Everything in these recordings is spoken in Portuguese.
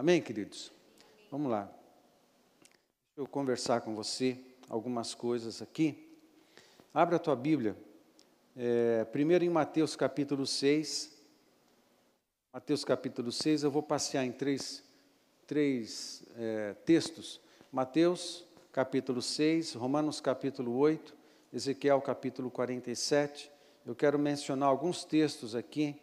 Amém, queridos? Vamos lá. Deixa eu conversar com você algumas coisas aqui. Abra a tua Bíblia. É, primeiro em Mateus capítulo 6. Mateus capítulo 6, eu vou passear em três, três é, textos. Mateus capítulo 6, Romanos capítulo 8, Ezequiel capítulo 47. Eu quero mencionar alguns textos aqui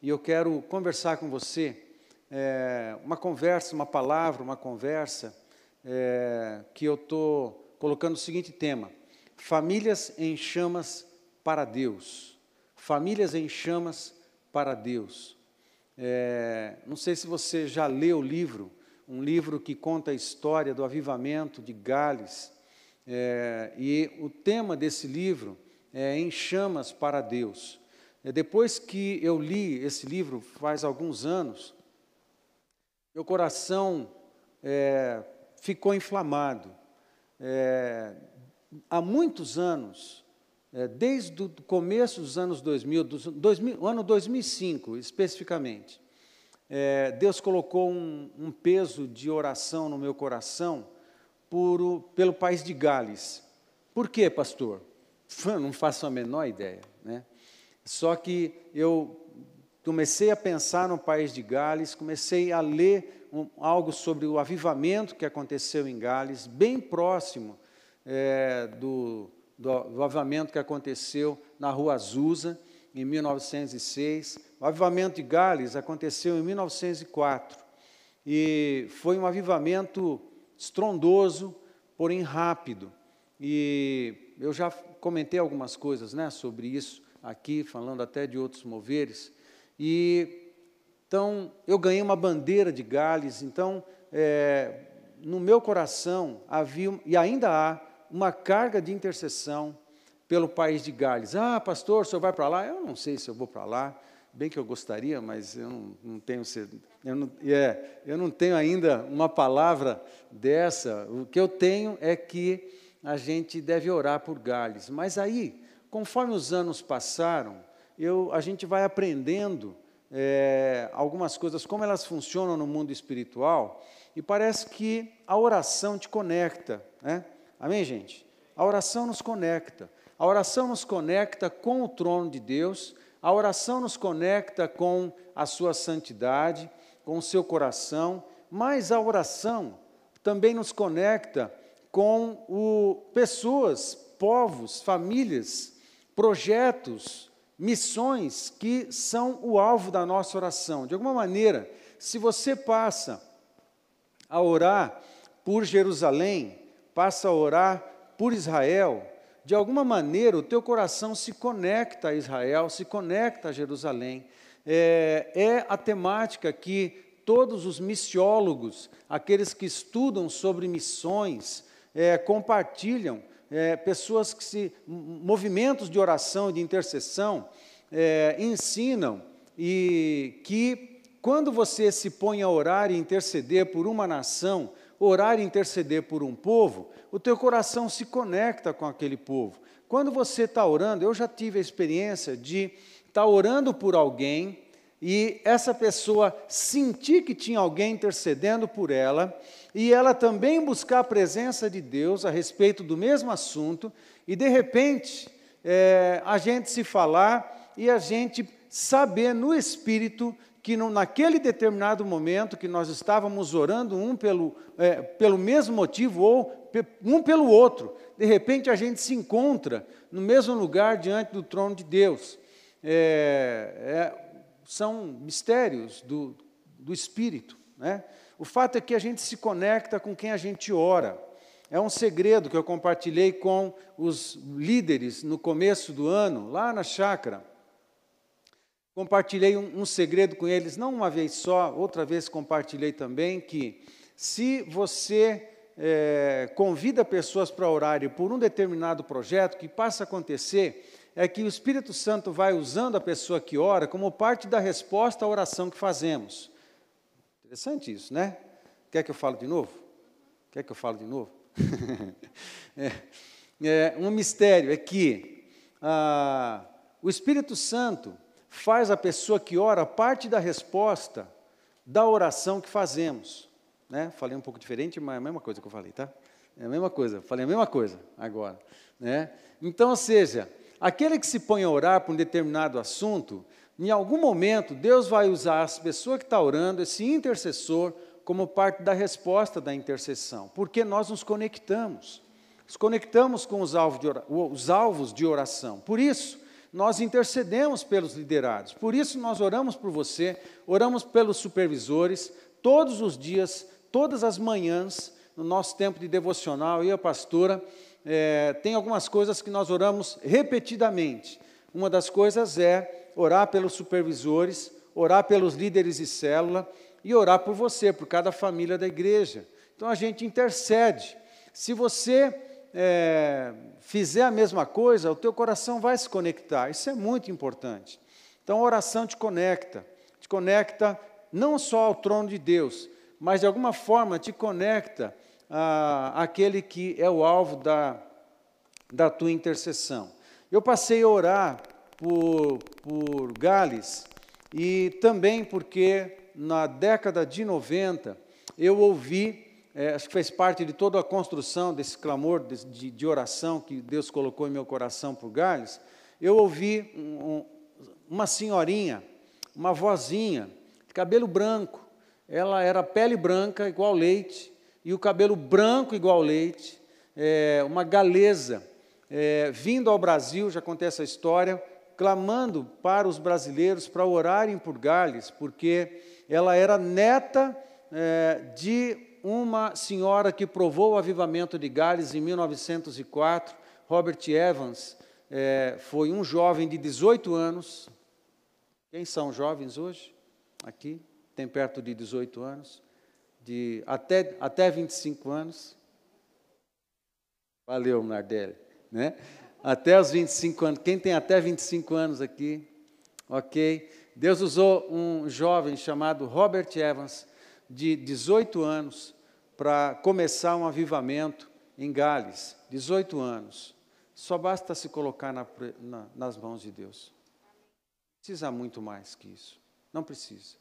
e eu quero conversar com você, é, uma conversa, uma palavra, uma conversa, é, que eu estou colocando o seguinte tema: Famílias em chamas para Deus. Famílias em chamas para Deus. É, não sei se você já leu o livro, um livro que conta a história do avivamento de Gales. É, e o tema desse livro é Em Chamas para Deus. É, depois que eu li esse livro, faz alguns anos, meu coração é, ficou inflamado. É, há muitos anos, é, desde o começo dos anos 2000, do 2000 ano 2005 especificamente, é, Deus colocou um, um, peso de oração no meu coração por, pelo país de Gales. Por quê, pastor? Não faço a menor ideia. Né? Só que eu comecei a pensar no país de Gales, comecei a ler um, algo sobre o avivamento que aconteceu em Gales, bem próximo é, do, do, do, avivamento que aconteceu na Rua Azusa, em 1906. O avivamento de Gales aconteceu em 1904 e foi um avivamento estrondoso, porém rápido. E eu já comentei algumas coisas né, sobre isso aqui, falando até de outros moveres. E então eu ganhei uma bandeira de Gales. Então, é, no meu coração havia e ainda há uma carga de intercessão pelo país de Gales. Ah, pastor, o senhor vai para lá? Eu não sei se eu vou para lá. Bem que eu gostaria, mas eu não, não tenho eu não, é, eu não tenho ainda uma palavra dessa. O que eu tenho é que a gente deve orar por Gales. Mas aí, conforme os anos passaram, eu, a gente vai aprendendo é, algumas coisas, como elas funcionam no mundo espiritual, e parece que a oração te conecta. Né? Amém, gente? A oração nos conecta. A oração nos conecta com o trono de Deus, a oração nos conecta com a sua santidade, com o seu coração, mas a oração também nos conecta com o, pessoas, povos, famílias projetos, missões que são o alvo da nossa oração. De alguma maneira, se você passa a orar por Jerusalém, passa a orar por Israel, de alguma maneira o teu coração se conecta a Israel, se conecta a Jerusalém. É, é a temática que todos os missiólogos, aqueles que estudam sobre missões, é, compartilham é, pessoas que se. movimentos de oração e de intercessão é, ensinam e que quando você se põe a orar e interceder por uma nação, orar e interceder por um povo, o teu coração se conecta com aquele povo. Quando você está orando, eu já tive a experiência de estar tá orando por alguém e essa pessoa sentir que tinha alguém intercedendo por ela, e ela também buscar a presença de Deus a respeito do mesmo assunto, e de repente é, a gente se falar e a gente saber no espírito que no, naquele determinado momento que nós estávamos orando um pelo, é, pelo mesmo motivo ou um pelo outro, de repente a gente se encontra no mesmo lugar diante do trono de Deus. É, é são mistérios do, do Espírito. Né? O fato é que a gente se conecta com quem a gente ora. É um segredo que eu compartilhei com os líderes no começo do ano, lá na chácara. Compartilhei um, um segredo com eles, não uma vez só, outra vez compartilhei também que se você é, convida pessoas para orarem por um determinado projeto que passa a acontecer, é que o Espírito Santo vai usando a pessoa que ora como parte da resposta à oração que fazemos. Interessante isso, né? Quer que eu fale de novo? Quer que eu fale de novo? é, é, um mistério é que ah, o Espírito Santo faz a pessoa que ora parte da resposta da oração que fazemos. Né? Falei um pouco diferente, mas é a mesma coisa que eu falei, tá? É a mesma coisa, falei a mesma coisa agora. Né? Então, ou seja, aquele que se põe a orar por um determinado assunto, em algum momento, Deus vai usar as pessoas que está orando, esse intercessor, como parte da resposta da intercessão, porque nós nos conectamos. Nos conectamos com os alvos de, os alvos de oração. Por isso, nós intercedemos pelos liderados. Por isso, nós oramos por você, oramos pelos supervisores, todos os dias, todas as manhãs, no nosso tempo de devocional, eu e a pastora, é, tem algumas coisas que nós oramos repetidamente. Uma das coisas é orar pelos supervisores, orar pelos líderes de célula e orar por você, por cada família da igreja. Então a gente intercede. Se você é, fizer a mesma coisa, o teu coração vai se conectar. Isso é muito importante. Então a oração te conecta, te conecta não só ao trono de Deus, mas de alguma forma te conecta a àquele que é o alvo da, da tua intercessão. Eu passei a orar por, por Gales e também porque na década de 90 eu ouvi é, acho que fez parte de toda a construção desse clamor de, de, de, oração que Deus colocou em meu coração por Gales, eu ouvi um, uma senhorinha, uma vozinha, de cabelo branco, ela era pele branca igual leite, e o cabelo branco igual leite, é, uma galesa, é, vindo ao Brasil, já contei essa história, clamando para os brasileiros para orarem por Gales, porque ela era neta é, de uma senhora que provou o avivamento de Gales em 1904, Robert Evans, é, foi um jovem de 18 anos. Quem são jovens hoje? Aqui, tem perto de 18 anos, de até, até 25 anos. Valeu, Nardelli. Né? Até os 25 anos. Quem tem até 25 anos aqui? Ok. Deus usou um jovem chamado Robert Evans de 18 anos para começar um avivamento em Gales. 18 anos. Só basta se colocar na, na, nas mãos de Deus. Precisa muito mais que isso. Não precisa.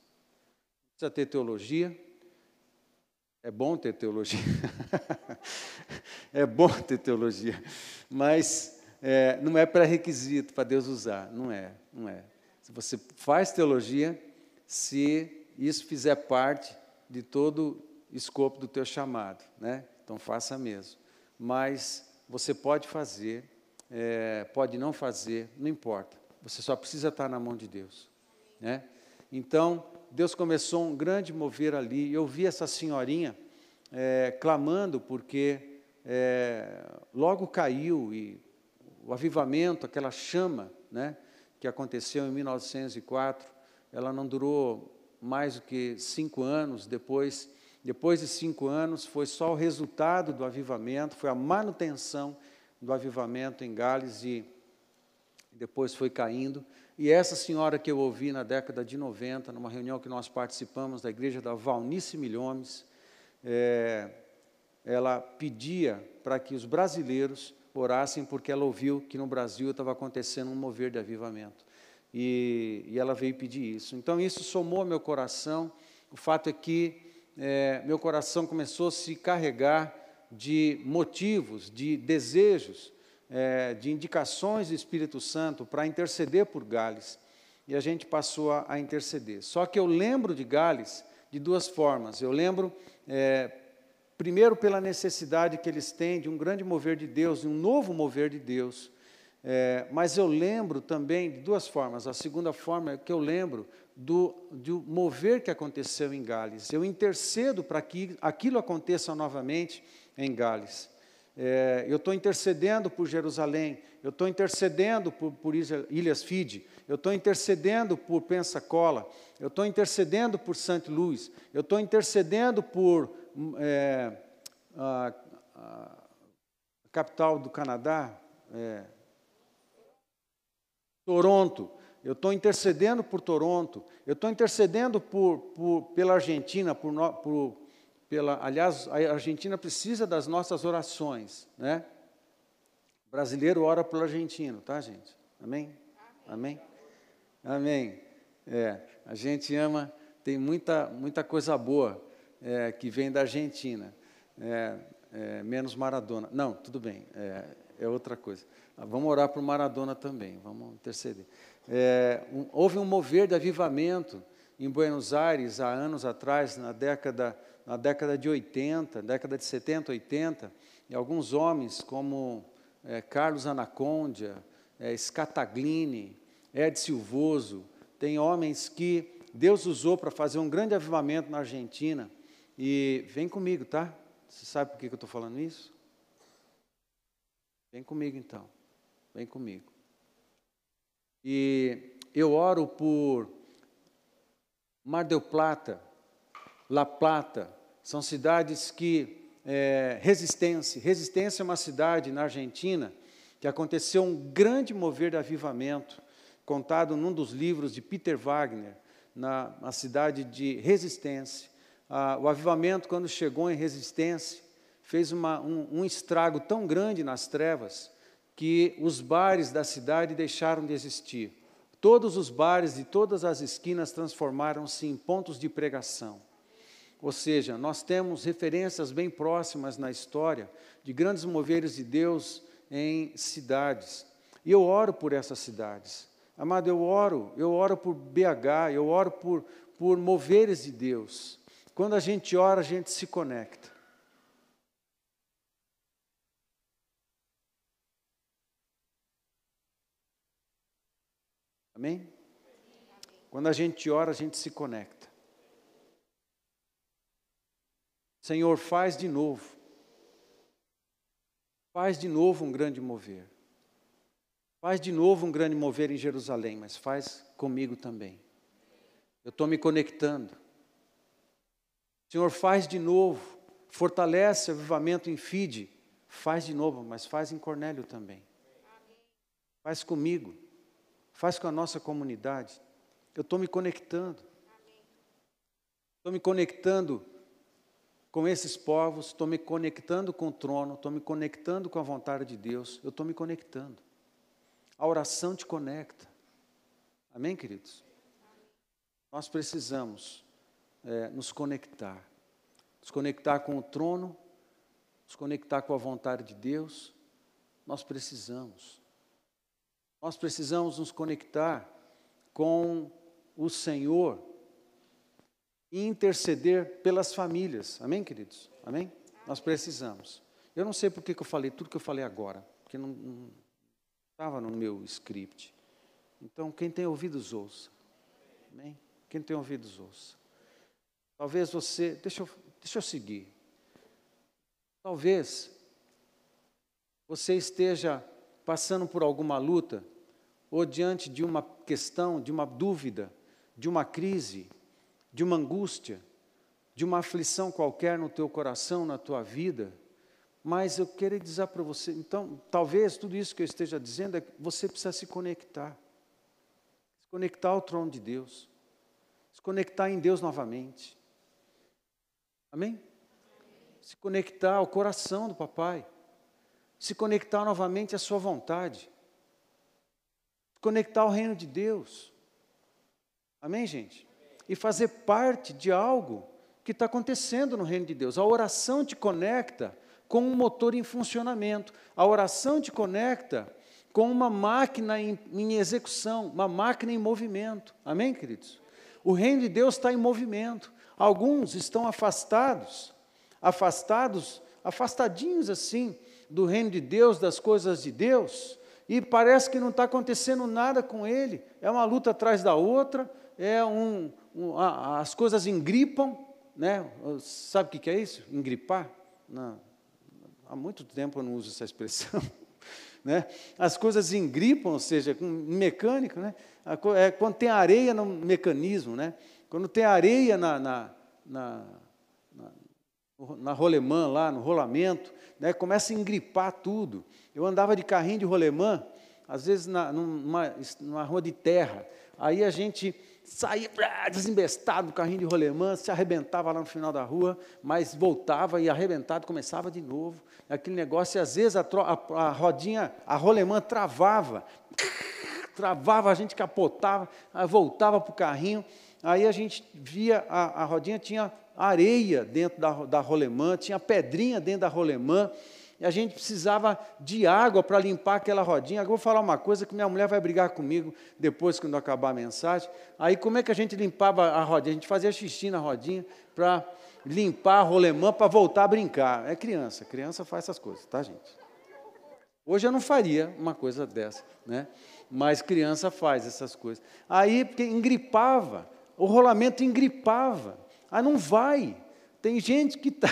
Precisa ter teologia. É bom ter teologia. é bom ter teologia. Mas é, não é pré-requisito para Deus usar. Não é, não é. Se você faz teologia, se isso fizer parte de todo escopo do teu chamado, né? Então faça mesmo. Mas você pode fazer, é, pode não fazer, não importa. Você só precisa estar na mão de Deus, né? Então Deus começou um grande mover ali. Eu vi essa senhorinha é, clamando porque é, logo caiu e o avivamento, aquela chama, né? Que aconteceu em 1904, ela não durou mais do que cinco anos, depois, depois de cinco anos, foi só o resultado do avivamento, foi a manutenção do avivamento em Gales e depois foi caindo. E essa senhora que eu ouvi na década de 90, numa reunião que nós participamos da igreja da Valnice Milhomes, é, ela pedia para que os brasileiros orassem, porque ela ouviu que no Brasil estava acontecendo um mover de avivamento e, e ela veio pedir isso. Então, isso somou meu coração. O fato é que é, meu coração começou a se carregar de motivos, de desejos, é, de indicações do Espírito Santo para interceder por Gales. E a gente passou a, a, interceder. Só que eu lembro de Gales de duas formas. Eu lembro, é, primeiro, pela necessidade que eles têm de um grande mover de Deus, de um novo mover de Deus. É, mas eu lembro também de duas formas. A segunda forma é que eu lembro do, do mover que aconteceu em Gales. Eu intercedo para que aquilo aconteça novamente em Gales. É, eu estou intercedendo por Jerusalém, eu estou intercedendo por, por Ilhas Fide, eu estou intercedendo por Pensacola, eu estou intercedendo por St. Louis, eu estou intercedendo por é, a, a, capital do Canadá, é, Toronto, eu estou intercedendo por Toronto, eu estou intercedendo por, por, pela Argentina, por, por, pela, aliás, a Argentina precisa das nossas orações, né? O brasileiro ora pelo argentino, tá, gente? Amém? Amém? Amém. É, a gente ama tem muita, muita coisa boa é, que vem da Argentina. É, é, menos Maradona. Não, tudo bem, é, é outra coisa. Ah, vamos orar o Maradona também, vamos interceder. É, um, houve um mover de avivamento em Buenos Aires há anos atrás, na década, na década de 80, década de 70, 80, e alguns homens como é, Carlos Anacondia, é, Scataglini, Ed Silvoso, tem homens que Deus usou para fazer um grande avivamento na Argentina. E vem comigo, tá? Você sabe por que eu estou falando isso? Vem comigo então. Vem comigo. E eu oro por Mar del Plata, La Plata, são cidades que. É, Resistência. Resistência é uma cidade na Argentina que aconteceu um grande mover de avivamento, contado num dos livros de Peter Wagner, na, na cidade de Resistência ah, o avivamento, quando chegou em resistência, fez uma, um, um estrago tão grande nas trevas que os bares da cidade deixaram de existir. Todos os bares de todas as esquinas transformaram-se em pontos de pregação. Ou seja, nós temos referências bem próximas na história de grandes moveres de Deus em cidades. E eu oro por essas cidades. Amado, eu oro, eu oro por BH, eu oro por, por moveres de Deus. Quando a gente ora, a gente se conecta. Amém? Quando a gente ora, a gente se conecta. Senhor, faz de novo. Faz de novo um grande mover. Faz de novo um grande mover em Jerusalém, mas faz comigo também. Eu estou me conectando. Senhor, faz de novo, fortalece o avivamento em Fide, faz de novo, mas faz em Cornélio também. Faz comigo, faz com a nossa comunidade. Eu estou me conectando. Estou me conectando com esses povos, estou me conectando com o trono, estou me conectando com a vontade de Deus, eu estou me conectando. A oração te conecta. Amém, queridos? Nós precisamos é, nos conectar. Nos conectar com o trono, nos conectar com a vontade de Deus. Nós precisamos. Nós precisamos nos conectar com o Senhor e interceder pelas famílias. Amém, queridos? Amém? Nós precisamos. Eu não sei por que eu falei tudo que eu falei agora, porque não estava no meu script. Então, quem tem ouvidos, ouça. Amém? Quem tem ouvidos, ouça. Talvez você, deixa eu, deixa eu seguir. Talvez você esteja passando por alguma luta, ou diante de uma questão, de uma dúvida, de uma crise, de uma angústia, de uma aflição qualquer no teu coração, na tua vida, mas eu quero dizer para você, então, talvez tudo isso que eu esteja dizendo é que você precisa se conectar. Se conectar ao trono de Deus. Se conectar em Deus novamente. Amém? Se conectar ao coração do papai. Se conectar novamente à sua vontade. Se conectar ao reino de Deus. Amém, gente? E fazer parte de algo que está acontecendo no reino de Deus. A oração te conecta com um motor em funcionamento. A oração te conecta com uma máquina em, em, execução, uma máquina em movimento. Amém, queridos? O reino de Deus está em movimento. Alguns estão afastados, afastados, afastadinhos assim do reino de Deus, das coisas de Deus, e parece que não está acontecendo nada com ele. É uma luta atrás da outra, é um, um as coisas engripam, né? Sabe o que é isso? Engripar? Não, há muito tempo eu não uso essa expressão. Né? As coisas engripam, ou seja, com mecânica, né? é quando tem areia no mecanismo, né? Quando tem areia na, na, na, na, na rolemã, lá no rolamento, né, começa a engripar tudo. Eu andava de carrinho de rolemã, às vezes na, numa, numa rua de terra, aí a gente saía desembestado do carrinho de rolemã, se arrebentava lá no final da rua, mas voltava e arrebentado começava de novo. Aquele negócio, e às vezes a, a, a rodinha, a rolemã travava, travava, a gente capotava, voltava para o carrinho, aí a gente via a, a rodinha, tinha areia dentro da, da rolemã, tinha pedrinha dentro da rolemã, e a gente precisava de água para limpar aquela rodinha. Agora vou falar uma coisa que minha mulher vai brigar comigo depois, quando acabar a mensagem. Aí, como é que a gente limpava a rodinha? A gente fazia xixi na rodinha para limpar a rolemã para voltar a brincar. É criança, criança faz essas coisas, tá, gente? Hoje eu não faria uma coisa dessa, né? Mas criança faz essas coisas. Aí, porque engripava, o rolamento engripava. Ah, não vai. Tem gente que está.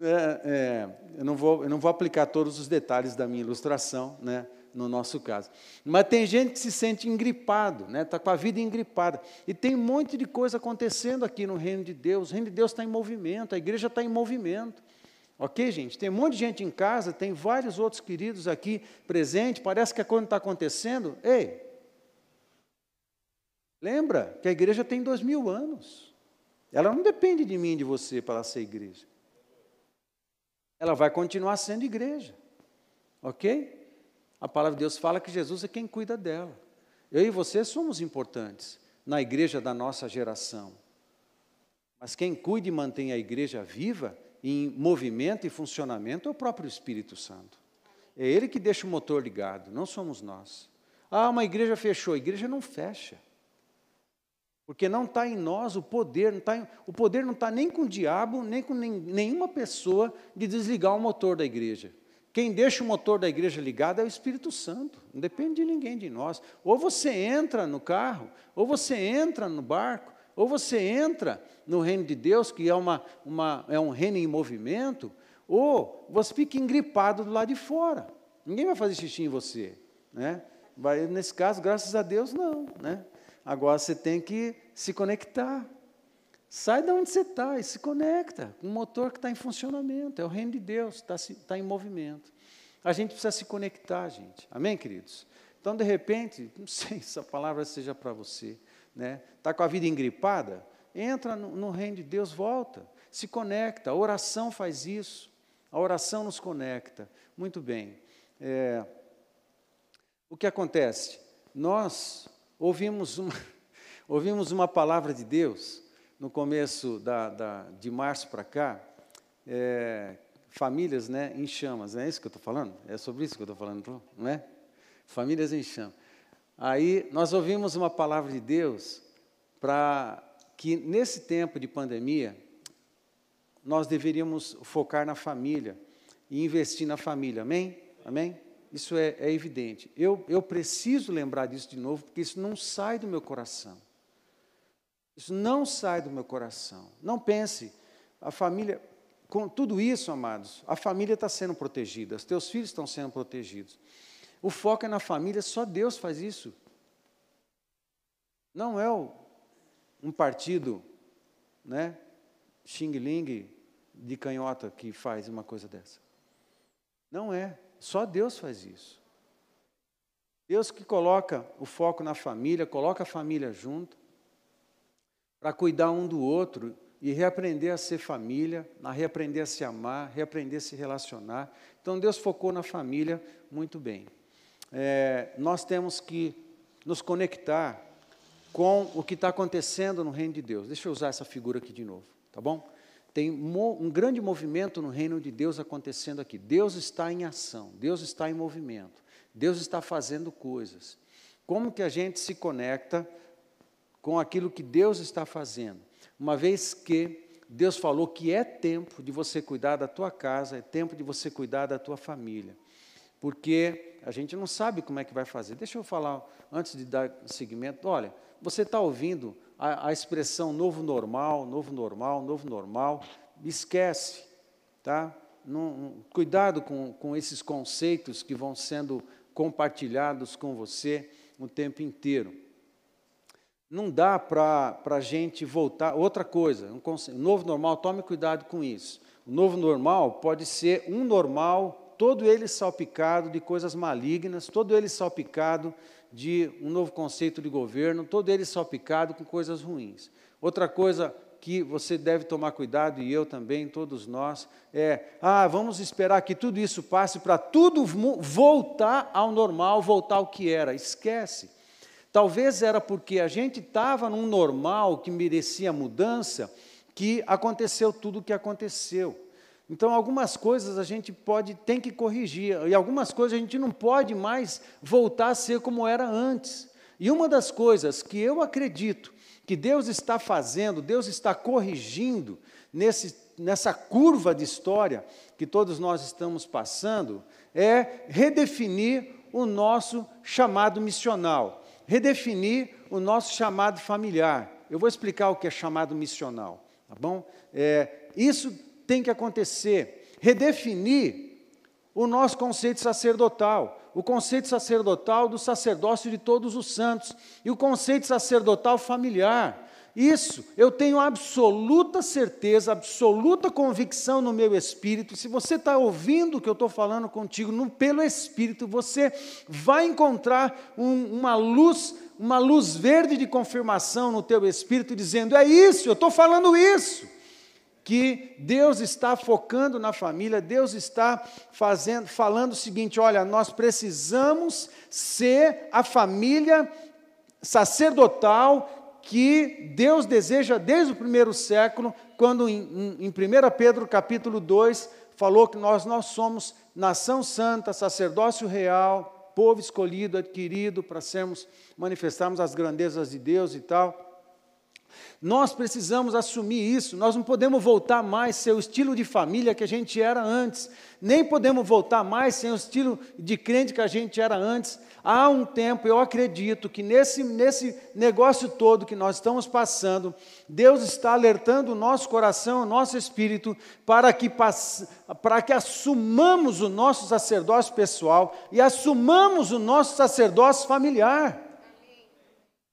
É, é, eu, não vou, eu não vou aplicar todos os detalhes da minha ilustração, né, no nosso caso. Mas tem gente que se sente engripado, está né, tá com a vida engripada. E tem um monte de coisa acontecendo aqui no reino de Deus. O reino de Deus está em movimento, a igreja está em movimento. Ok, gente? Tem um monte de gente em casa, tem vários outros queridos aqui presentes, parece que a coisa está acontecendo. Ei, lembra que a igreja tem dois mil anos. Ela não depende de mim e de você para ser igreja ela vai continuar sendo igreja. Ok? A palavra de Deus fala que Jesus é quem cuida dela. Eu e você somos importantes na igreja da nossa geração. Mas quem cuida e mantém a igreja viva, em movimento e funcionamento, é o próprio Espírito Santo. É Ele que deixa o motor ligado, não somos nós. Ah, uma igreja fechou. A igreja não fecha. Porque não está em nós o poder, não tá em, o poder não está nem com o diabo, nem com nem, nenhuma pessoa de desligar o motor da igreja. Quem deixa o motor da igreja ligado é o Espírito Santo, não depende de ninguém de nós. Ou você entra no carro, ou você entra no barco, ou você entra no reino de Deus, que é, uma, uma, é um reino em movimento, ou você fica engripado do lado de fora. Ninguém vai fazer xixi em você. Né? Nesse caso, graças a Deus, não. Né? Agora você tem que se conectar. Sai de onde você está e se conecta com um motor que está em funcionamento. É o reino de Deus, está, está em movimento. A gente precisa se conectar, gente. Amém, queridos? Então, de repente, não sei se a palavra seja para você, né? Está com a vida engripada? Entra no, no reino de Deus, volta, se conecta. A oração faz isso. A oração nos conecta. Muito bem. É, o que acontece? Nós ouvimos uma, ouvimos uma palavra de Deus no começo da, da de março para cá, é, famílias né, em chamas, é isso que eu estou falando? É sobre isso que eu estou falando, não é? Famílias em chamas. Aí nós ouvimos uma palavra de Deus para que nesse tempo de pandemia nós deveríamos focar na família e investir na família, amém? Amém? Isso é, é evidente. Eu, eu preciso lembrar disso de novo, porque isso não sai do meu coração. Isso não sai do meu coração. Não pense, a família, com tudo isso, amados, a família está sendo protegida, os teus filhos estão sendo protegidos. O foco é na família, só Deus faz isso. Não é o, um partido, né, xing-ling de canhota que faz uma coisa dessa. Não é. Só Deus faz isso. Deus que coloca o foco na família, coloca a família junto, para cuidar um do outro e reaprender a ser família, a reaprender a se amar, reaprender a se relacionar. Então Deus focou na família muito bem. É, nós temos que nos conectar com o que está acontecendo no reino de Deus. Deixa eu usar essa figura aqui de novo, tá bom? Tem um grande movimento no reino de Deus acontecendo aqui. Deus está em ação, Deus está em movimento, Deus está fazendo coisas. Como que a gente se conecta com aquilo que Deus está fazendo? Uma vez que Deus falou que é tempo de você cuidar da tua casa, é tempo de você cuidar da tua família. Porque a gente não sabe como é que vai fazer. Deixa eu falar antes de dar seguimento. Olha, você está ouvindo a, a expressão novo normal, novo normal, novo normal, esquece, tá? Não, cuidado com, com esses conceitos que vão sendo compartilhados com você o tempo inteiro. Não dá para a gente voltar. Outra coisa, um novo normal, tome cuidado com isso. O novo normal pode ser um normal, todo ele salpicado de coisas malignas, todo ele salpicado de um novo conceito de governo, todo ele salpicado com coisas ruins. Outra coisa que você deve tomar cuidado, e eu também, todos nós, é: ah, vamos esperar que tudo isso passe para tudo voltar ao normal, voltar ao que era. Esquece. Talvez era porque a gente estava num normal que merecia mudança, que aconteceu tudo o que aconteceu. Então, algumas coisas a gente pode, tem que corrigir, e algumas coisas a gente não pode mais voltar a ser como era antes. E uma das coisas que eu acredito que Deus está fazendo, Deus está corrigindo nesse, nessa curva de história que todos nós estamos passando, é redefinir o nosso chamado missional, redefinir o nosso chamado familiar. Eu vou explicar o que é chamado missional, tá bom? É, isso tem que acontecer. Redefinir o nosso conceito sacerdotal, o conceito sacerdotal do sacerdócio de todos os santos e o conceito sacerdotal familiar. Isso, eu tenho absoluta certeza, absoluta convicção no meu espírito. Se você está ouvindo o que eu estou falando contigo no, pelo espírito, você vai encontrar um, uma luz, uma luz verde de confirmação no teu espírito, dizendo: é isso, eu estou falando isso que Deus está focando na família, Deus está fazendo, falando o seguinte: olha, nós precisamos ser a família sacerdotal que Deus deseja desde o primeiro século, quando em, em 1 Pedro capítulo 2 falou que nós, nós somos nação santa, sacerdócio real, povo escolhido, adquirido para sermos, manifestarmos as grandezas de Deus e tal. Nós precisamos assumir isso, nós não podemos voltar mais ser o estilo de família que a gente era antes, nem podemos voltar mais sem o estilo de crente que a gente era antes. Há um tempo, eu acredito que nesse, nesse negócio todo que nós estamos passando, Deus está alertando o nosso coração, o nosso espírito, para que, para que assumamos o nosso sacerdócio pessoal e assumamos o nosso sacerdócio familiar.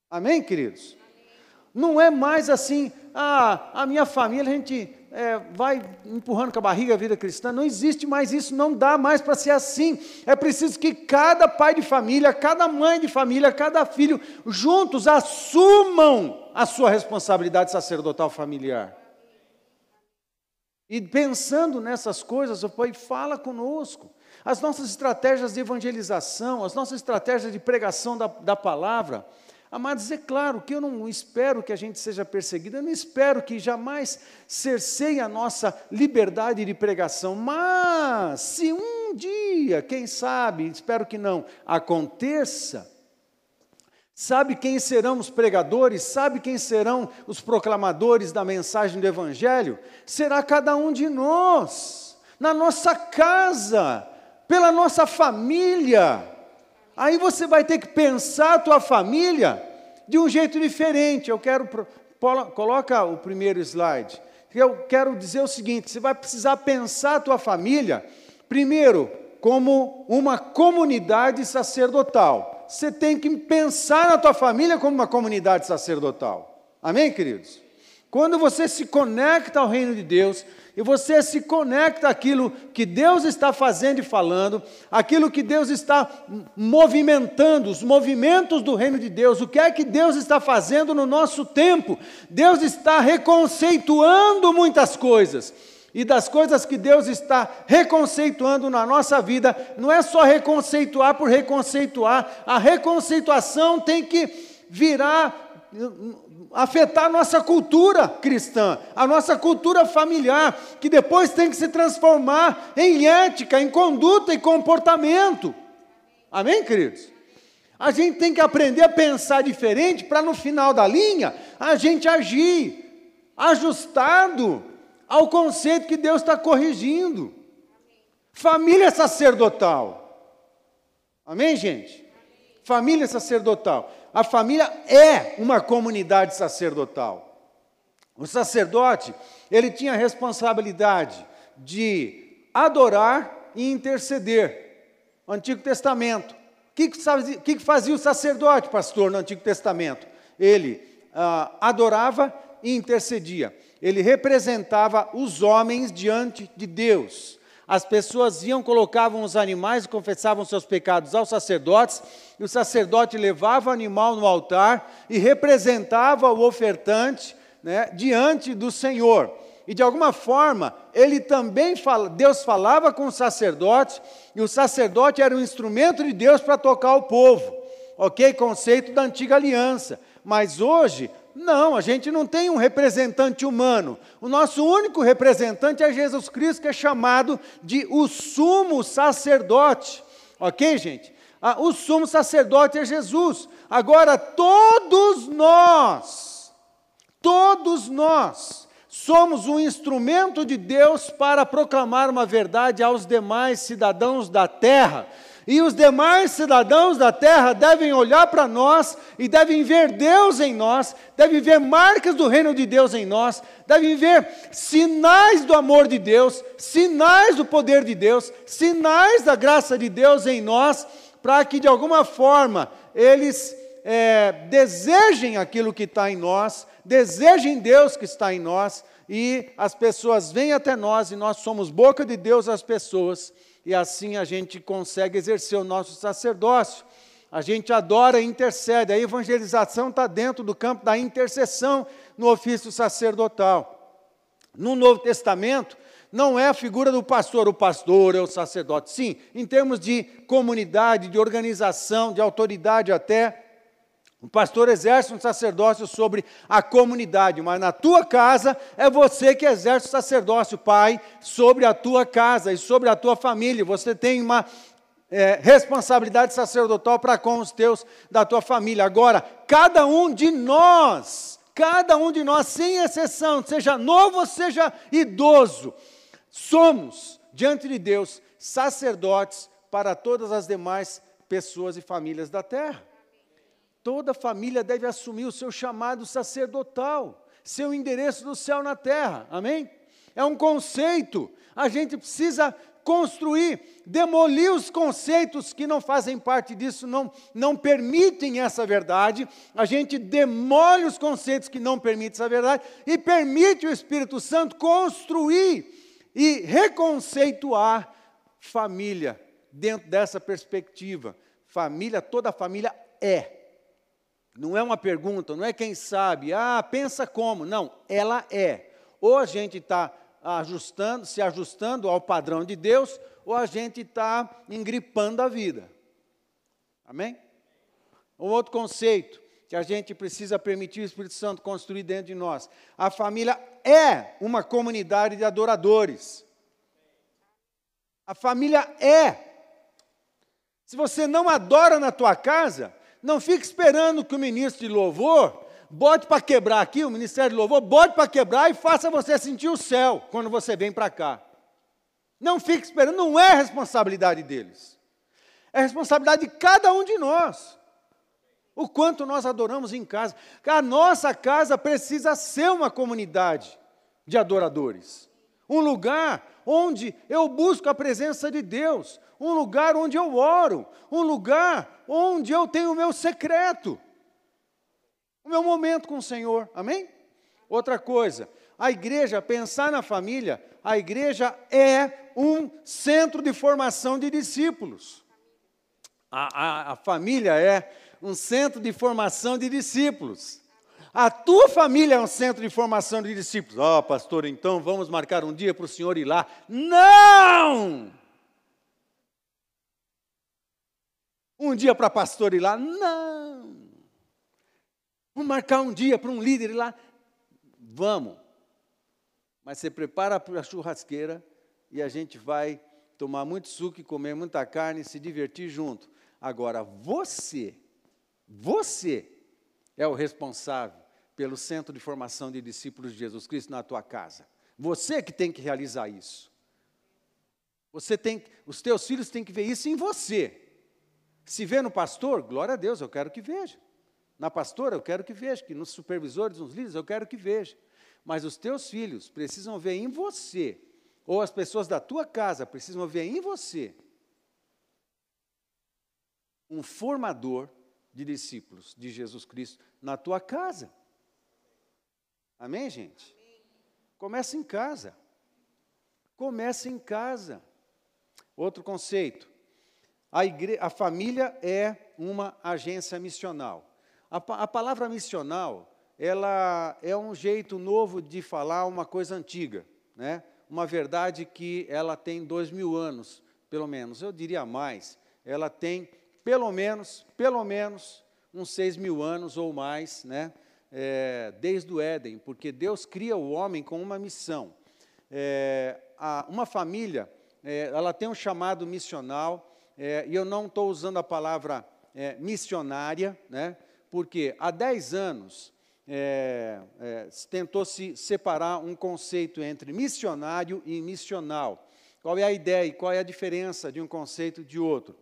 Amém, queridos? Não é mais assim, ah, a minha família, a gente é, vai empurrando com a barriga a vida cristã. Não existe mais isso, não dá mais para ser assim. É preciso que cada pai de família, cada mãe de família, cada filho, juntos assumam a sua responsabilidade sacerdotal familiar. E pensando nessas coisas, o Pai fala conosco. As nossas estratégias de evangelização, as nossas estratégias de pregação da, da palavra, Amados, é claro que eu não espero que a gente seja perseguido, eu não espero que jamais cerceie a nossa liberdade de pregação, mas se um dia, quem sabe, espero que não, aconteça, sabe quem serão os pregadores, sabe quem serão os proclamadores da mensagem do Evangelho? Será cada um de nós, na nossa casa, pela nossa família. Aí você vai ter que pensar a tua família de um jeito diferente. Eu quero coloca o primeiro slide. Eu quero dizer o seguinte: você vai precisar pensar a tua família primeiro como uma comunidade sacerdotal. Você tem que pensar na tua família como uma comunidade sacerdotal. Amém, queridos? Quando você se conecta ao reino de Deus, e você se conecta àquilo que Deus está fazendo e falando, aquilo que Deus está movimentando, os movimentos do reino de Deus, o que é que Deus está fazendo no nosso tempo. Deus está reconceituando muitas coisas. E das coisas que Deus está reconceituando na nossa vida, não é só reconceituar por reconceituar, a reconceituação tem que virar afetar a nossa cultura cristã, a nossa cultura familiar, que depois tem que se transformar em ética, em conduta e comportamento. Amém, queridos? A gente tem que aprender a pensar diferente para no final da linha a gente agir ajustado ao conceito que Deus está corrigindo. Família sacerdotal. Amém, gente? Família sacerdotal a família é uma comunidade sacerdotal. O sacerdote, ele tinha a responsabilidade de adorar e interceder. O Antigo Testamento. O que, que, que fazia o sacerdote, pastor, no Antigo Testamento? Ele ah, adorava e intercedia. Ele representava os homens diante de Deus. As pessoas iam, colocavam os animais confessavam seus pecados aos sacerdotes, e o sacerdote levava o animal no altar e representava o ofertante né, diante do Senhor. E de alguma forma, ele também fala, Deus falava com o sacerdote, e o sacerdote era um instrumento de Deus para tocar o povo. ok? Conceito da antiga aliança. Mas hoje, não, a gente não tem um representante humano. O nosso único representante é Jesus Cristo, que é chamado de o sumo sacerdote. Ok, gente? Ah, o sumo sacerdote é Jesus. Agora, todos nós, todos nós, somos um instrumento de Deus para proclamar uma verdade aos demais cidadãos da terra. E os demais cidadãos da terra devem olhar para nós e devem ver Deus em nós, devem ver marcas do reino de Deus em nós, devem ver sinais do amor de Deus, sinais do poder de Deus, sinais da graça de Deus em nós, para que de alguma forma eles é, desejem aquilo que está em nós, desejem Deus que está em nós, e as pessoas vêm até nós e nós somos boca de Deus às pessoas, e assim a gente consegue exercer o nosso sacerdócio. A gente adora e intercede. A evangelização está dentro do campo da intercessão no ofício sacerdotal. No Novo Testamento, não é a figura do pastor, o pastor é o sacerdote. Sim, em termos de comunidade, de organização, de autoridade até, o pastor exerce um sacerdócio sobre a comunidade, mas na tua casa é você que exerce o sacerdócio, pai, sobre a tua casa e sobre a tua família. Você tem uma é, responsabilidade sacerdotal para com os teus da tua família. Agora, cada um de nós, cada um de nós, sem exceção, seja novo ou seja idoso, somos, diante de Deus, sacerdotes para todas as demais pessoas e famílias da terra. Toda família deve assumir o seu chamado sacerdotal, seu endereço do céu na terra. Amém? É um conceito. A gente precisa construir, demolir os conceitos que não fazem parte disso, não, não permitem essa verdade. A gente demole os conceitos que não permitem essa verdade e permite o Espírito Santo construir e reconceituar família dentro dessa perspectiva. Família, toda família é não é uma pergunta, não é quem sabe, ah, pensa como. Não, ela é. Ou a gente está ajustando, se ajustando ao padrão de Deus, ou a gente está engripando a vida. Amém? Um outro conceito que a gente precisa permitir o Espírito Santo construir dentro de nós. A família é uma comunidade de adoradores. A família é. Se você não adora na tua casa, não fique esperando que o ministro de louvor bote para quebrar aqui, o ministério de louvor, bote para quebrar e faça você sentir o céu quando você vem para cá. Não fique esperando, não é responsabilidade deles. É responsabilidade de cada um de nós. O quanto nós adoramos em casa. A nossa casa precisa ser uma comunidade de adoradores. Um lugar onde eu busco a presença de Deus, um lugar onde eu oro, um lugar onde eu tenho o meu secreto, o meu momento com o Senhor, amém? Outra coisa, a igreja, pensar na família, a igreja é um centro de formação de discípulos. A, a, a família é um centro de formação de discípulos. A tua família é um centro de formação de discípulos. Ó, oh, pastor, então vamos marcar um dia para o senhor ir lá. Não! Um dia para pastor ir lá? Não! Vamos marcar um dia para um líder ir lá? Vamos. Mas você prepara para a churrasqueira e a gente vai tomar muito suco e comer muita carne e se divertir junto. Agora, você, você é o responsável pelo Centro de Formação de Discípulos de Jesus Cristo na tua casa. Você que tem que realizar isso. Você tem, os teus filhos têm que ver isso em você. Se vê no pastor, glória a Deus, eu quero que veja. Na pastora, eu quero que veja. Que nos supervisores, nos líderes, eu quero que veja. Mas os teus filhos precisam ver em você, ou as pessoas da tua casa precisam ver em você, um formador de discípulos de Jesus Cristo na tua casa. Amém, gente? Começa em casa. Começa em casa. Outro conceito. A, igre... a família é uma agência missional. A, a palavra missional, ela é um jeito novo de falar uma coisa antiga, né? Uma verdade que ela tem dois mil anos, pelo menos. Eu diria mais. Ela tem pelo menos, pelo menos, uns seis mil anos ou mais, né? É, desde o Éden, porque Deus cria o homem com uma missão. É, a, uma família, é, ela tem um chamado missional, é, e eu não estou usando a palavra é, missionária, né? porque há dez anos é, tentou se separar um conceito entre missionário e missional. Qual é a ideia e qual é a diferença de um conceito de outro?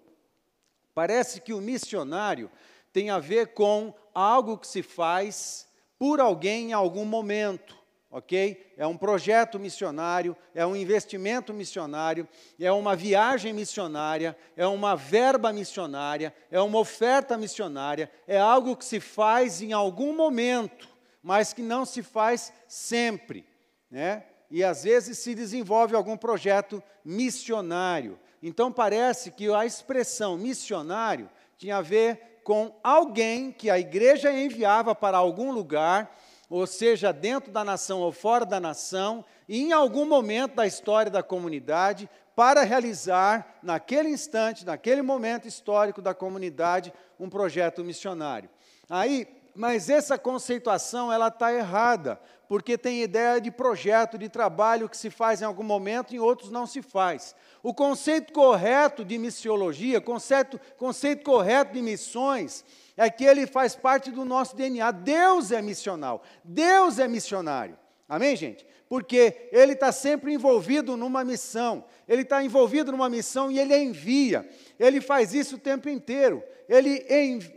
Parece que o missionário tem a ver com algo que se faz por alguém em algum momento, ok? É um projeto missionário, é um investimento missionário, é uma viagem missionária, é uma verba missionária, é uma oferta missionária, é algo que se faz em algum momento, mas que não se faz sempre, né? E às vezes se desenvolve algum projeto missionário. Então parece que a expressão missionário tinha a ver com alguém que a igreja enviava para algum lugar, ou seja, dentro da nação ou fora da nação, e em algum momento da história da comunidade, para realizar, naquele instante, naquele momento histórico da comunidade, um projeto missionário. Aí, mas essa conceituação ela está errada, porque tem ideia de projeto, de trabalho que se faz em algum momento e em outros não se faz. O conceito correto de missiologia, conceito, conceito correto de missões, é que ele faz parte do nosso DNA. Deus é missional, Deus é missionário. Amém, gente? Porque ele está sempre envolvido numa missão, ele está envolvido numa missão e ele envia, ele faz isso o tempo inteiro ele,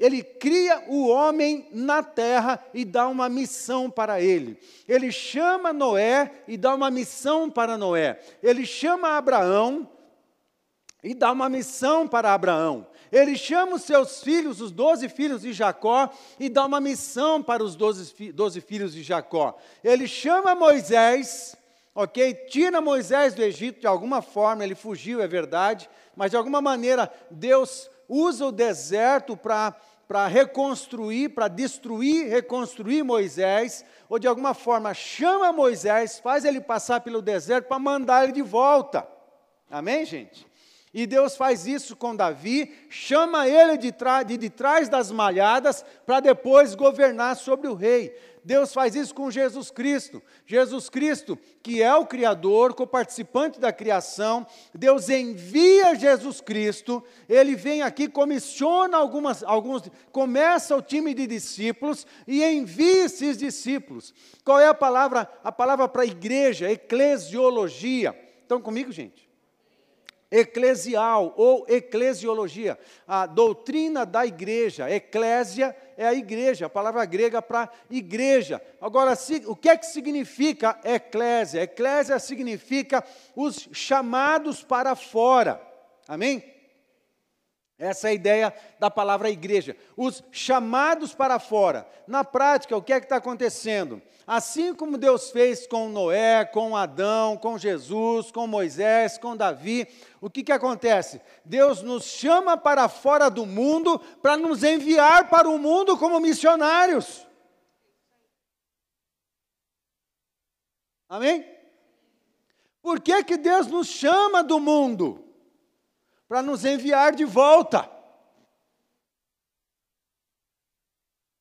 ele cria o homem na terra e dá uma missão para ele. Ele chama Noé e dá uma missão para Noé. Ele chama Abraão e dá uma missão para Abraão. Ele chama os seus filhos, os doze filhos de Jacó, e dá uma missão para os doze filhos de Jacó. Ele chama Moisés, ok? Tira Moisés do Egito de alguma forma, ele fugiu, é verdade, mas de alguma maneira Deus usa o deserto para reconstruir, para destruir, reconstruir Moisés, ou de alguma forma chama Moisés, faz ele passar pelo deserto para mandar ele de volta. Amém, gente? E Deus faz isso com Davi, chama ele de, de, de trás das malhadas para depois governar sobre o rei. Deus faz isso com Jesus Cristo. Jesus Cristo, que é o Criador, co-participante da criação, Deus envia Jesus Cristo, ele vem aqui, comissiona algumas, alguns, começa o time de discípulos e envia esses discípulos. Qual é a palavra? A palavra para igreja, eclesiologia. Estão comigo, gente? eclesial ou eclesiologia, a doutrina da igreja. Eclésia é a igreja, a palavra grega para igreja. Agora, o que é que significa eclésia? Eclésia significa os chamados para fora. Amém? Essa é a ideia da palavra igreja. Os chamados para fora. Na prática, o que é que está acontecendo? Assim como Deus fez com Noé, com Adão, com Jesus, com Moisés, com Davi, o que, que acontece? Deus nos chama para fora do mundo para nos enviar para o mundo como missionários. Amém? Por que, que Deus nos chama do mundo? Para nos enviar de volta.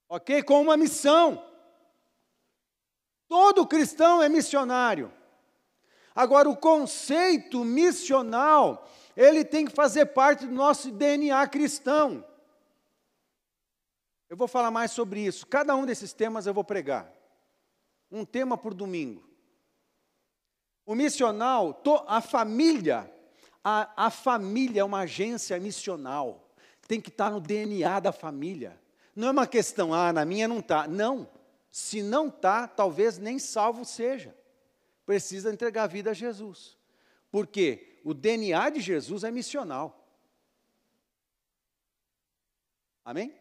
Ok? Com uma missão. Todo cristão é missionário. Agora, o conceito missional, ele tem que fazer parte do nosso DNA cristão. Eu vou falar mais sobre isso. Cada um desses temas eu vou pregar. Um tema por domingo. O missional, a família, a, a família é uma agência missional. Tem que estar no DNA da família. Não é uma questão, ah, na minha não está. Não. Se não está, talvez nem salvo seja. Precisa entregar a vida a Jesus. Porque o DNA de Jesus é missional. Amém?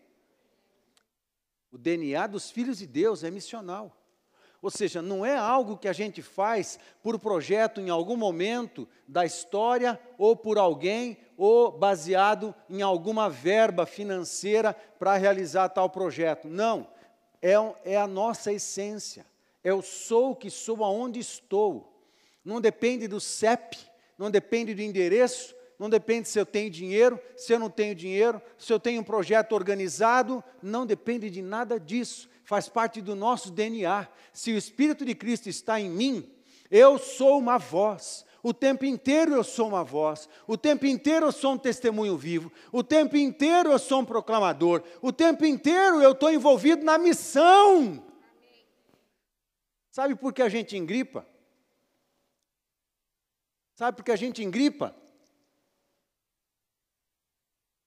O DNA dos filhos de Deus é missional. Ou seja, não é algo que a gente faz por projeto em algum momento da história ou por alguém ou baseado em alguma verba financeira para realizar tal projeto. Não é, é a nossa essência. O sou que sou aonde estou. Não depende do CEP, não depende do endereço, não depende se eu tenho dinheiro, se eu não tenho dinheiro, se eu tenho um projeto organizado, não depende de nada disso. Faz parte do nosso DNA. Se o Espírito de Cristo está em mim, eu sou uma voz. O tempo inteiro eu sou uma voz, o tempo inteiro eu sou um testemunho vivo, o tempo inteiro eu sou um proclamador, o tempo inteiro eu estou envolvido na missão. Sabe por que a gente engripa? Sabe por que a gente engripa?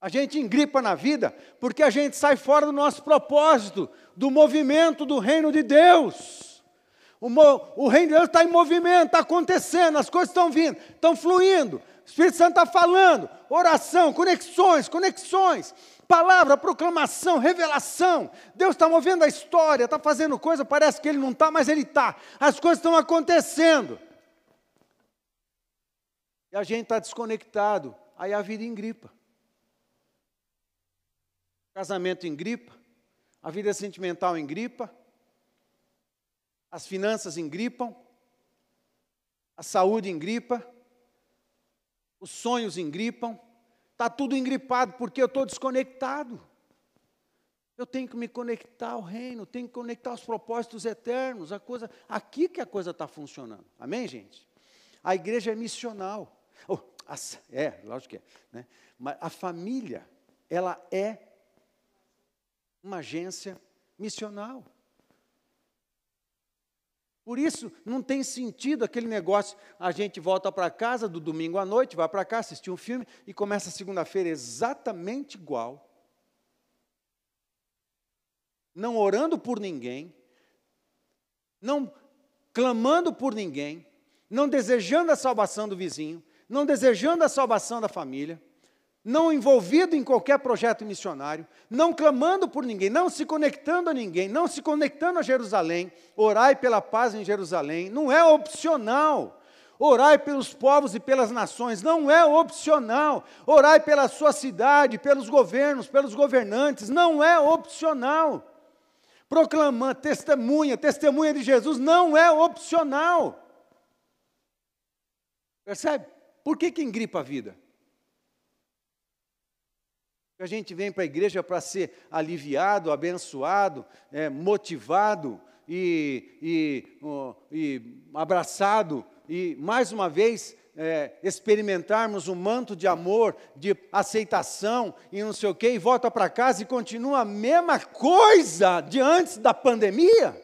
A gente engripa na vida porque a gente sai fora do nosso propósito, do movimento do reino de Deus. O, o reino de Deus está em movimento, está acontecendo, as coisas estão vindo, estão fluindo. O Espírito Santo está falando, oração, conexões, conexões, palavra, proclamação, revelação. Deus está movendo a história, está fazendo coisa, parece que Ele não está, mas Ele está. As coisas estão acontecendo. E a gente está desconectado, aí a vida engripa. Casamento engripa, a vida sentimental engripa, as finanças engripam, a saúde engripa, os sonhos engripam, está tudo engripado porque eu estou desconectado. Eu tenho que me conectar ao reino, tenho que conectar aos propósitos eternos, a coisa, aqui que a coisa está funcionando. Amém, gente? A igreja é missional. Oh, é, lógico que é. Né? Mas a família, ela é uma agência missional. Por isso, não tem sentido aquele negócio, a gente volta para casa do domingo à noite, vai para cá assistir um filme e começa a segunda-feira exatamente igual. Não orando por ninguém, não clamando por ninguém, não desejando a salvação do vizinho, não desejando a salvação da família, não envolvido em qualquer projeto missionário, não clamando por ninguém, não se conectando a ninguém, não se conectando a Jerusalém, orai pela paz em Jerusalém, não é opcional. Orai pelos povos e pelas nações, não é opcional. Orai pela sua cidade, pelos governos, pelos governantes, não é opcional. Proclamando, testemunha, testemunha de Jesus, não é opcional. Percebe? Por que, que engripa a vida? A gente vem para a igreja para ser aliviado, abençoado, é, motivado e, e, e, abraçado, e mais uma vez é, experimentarmos um manto de amor, de aceitação e não sei o quê, e volta para casa e continua a mesma coisa de antes da pandemia.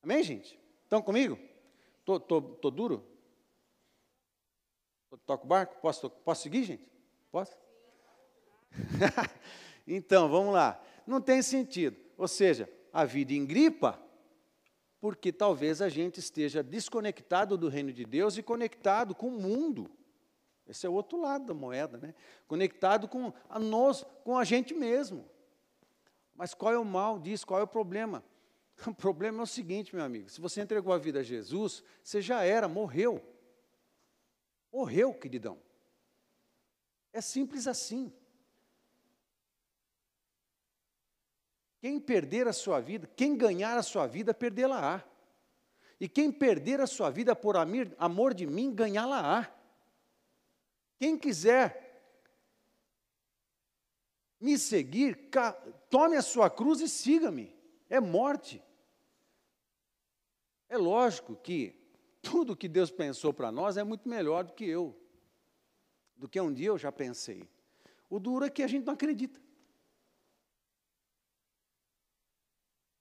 Amém, gente? Estão comigo? Tô, tô, tô duro? Toco o barco? Posso, posso seguir, gente? Posso? então, vamos lá. Não tem sentido. Ou seja, a vida engripa porque talvez a gente esteja desconectado do reino de Deus e conectado com o mundo. Esse é o outro lado da moeda, né? Conectado com a nós, com a gente mesmo. Mas qual é o mal disso? Qual é o problema? O problema é o seguinte, meu amigo: se você entregou a vida a Jesus, você já era, morreu. Morreu, queridão. É simples assim. Quem perder a sua vida, quem ganhar a sua vida, perdê-la-á. E quem perder a sua vida por amor de mim, ganhá-la-á. Quem quiser me seguir, tome a sua cruz e siga-me. É morte. É lógico que tudo que Deus pensou para nós é muito melhor do que eu, do que um dia eu já pensei. O duro é que a gente não acredita.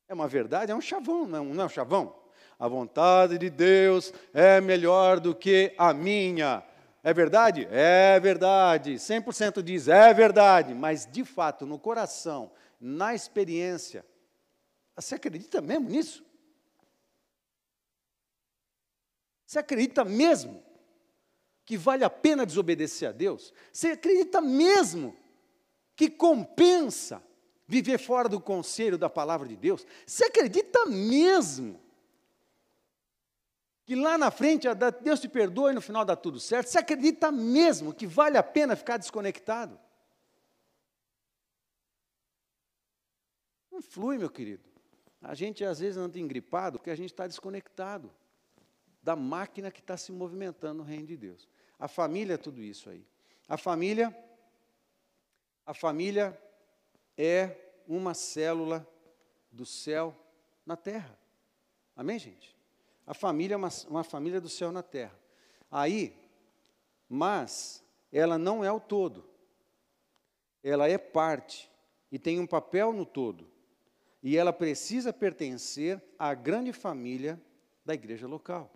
É uma verdade, é um chavão, não, não é um chavão? A vontade de Deus é melhor do que a minha. É verdade? É verdade. 100% diz é verdade, mas de fato, no coração, na experiência, você acredita mesmo nisso? Você acredita mesmo que vale a pena desobedecer a Deus? Você acredita mesmo que compensa viver fora do conselho da palavra de Deus? Você acredita mesmo que lá na frente Deus te perdoa e no final dá tudo certo? Você acredita mesmo que vale a pena ficar desconectado? Não flui, meu querido. A gente às vezes anda engripado porque a gente está desconectado da máquina que está se movimentando no reino de Deus. A família é tudo isso aí. A família, a família é uma célula do céu na terra. Amém, gente? A família é uma, uma família do céu na terra. Aí, mas ela não é o todo. Ela é parte e tem um papel no todo. E ela precisa pertencer à grande família da igreja local.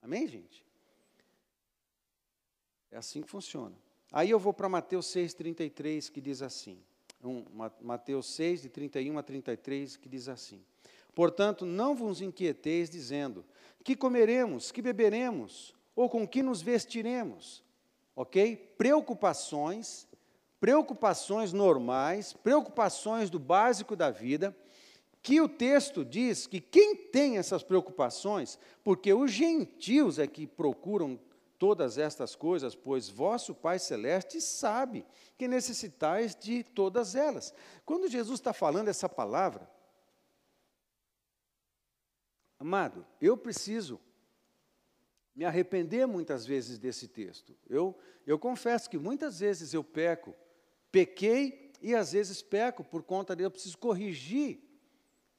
Amém, gente? É assim que funciona. Aí eu vou para Mateus 6,33, que diz assim. Um, Mateus 6, de 31 a 33, que diz assim: Portanto, não vos inquieteis, dizendo: que comeremos, que beberemos, ou com que nos vestiremos? Ok? Preocupações, preocupações normais, preocupações do básico da vida, que o texto diz que quem tem essas preocupações, porque os gentios é que procuram todas estas coisas, pois vosso Pai Celeste sabe que necessitais de todas elas. Quando Jesus está falando essa palavra, amado, eu preciso me arrepender muitas vezes desse texto. Eu, eu confesso que muitas vezes eu peco, pequei e às vezes peco por conta de eu preciso corrigir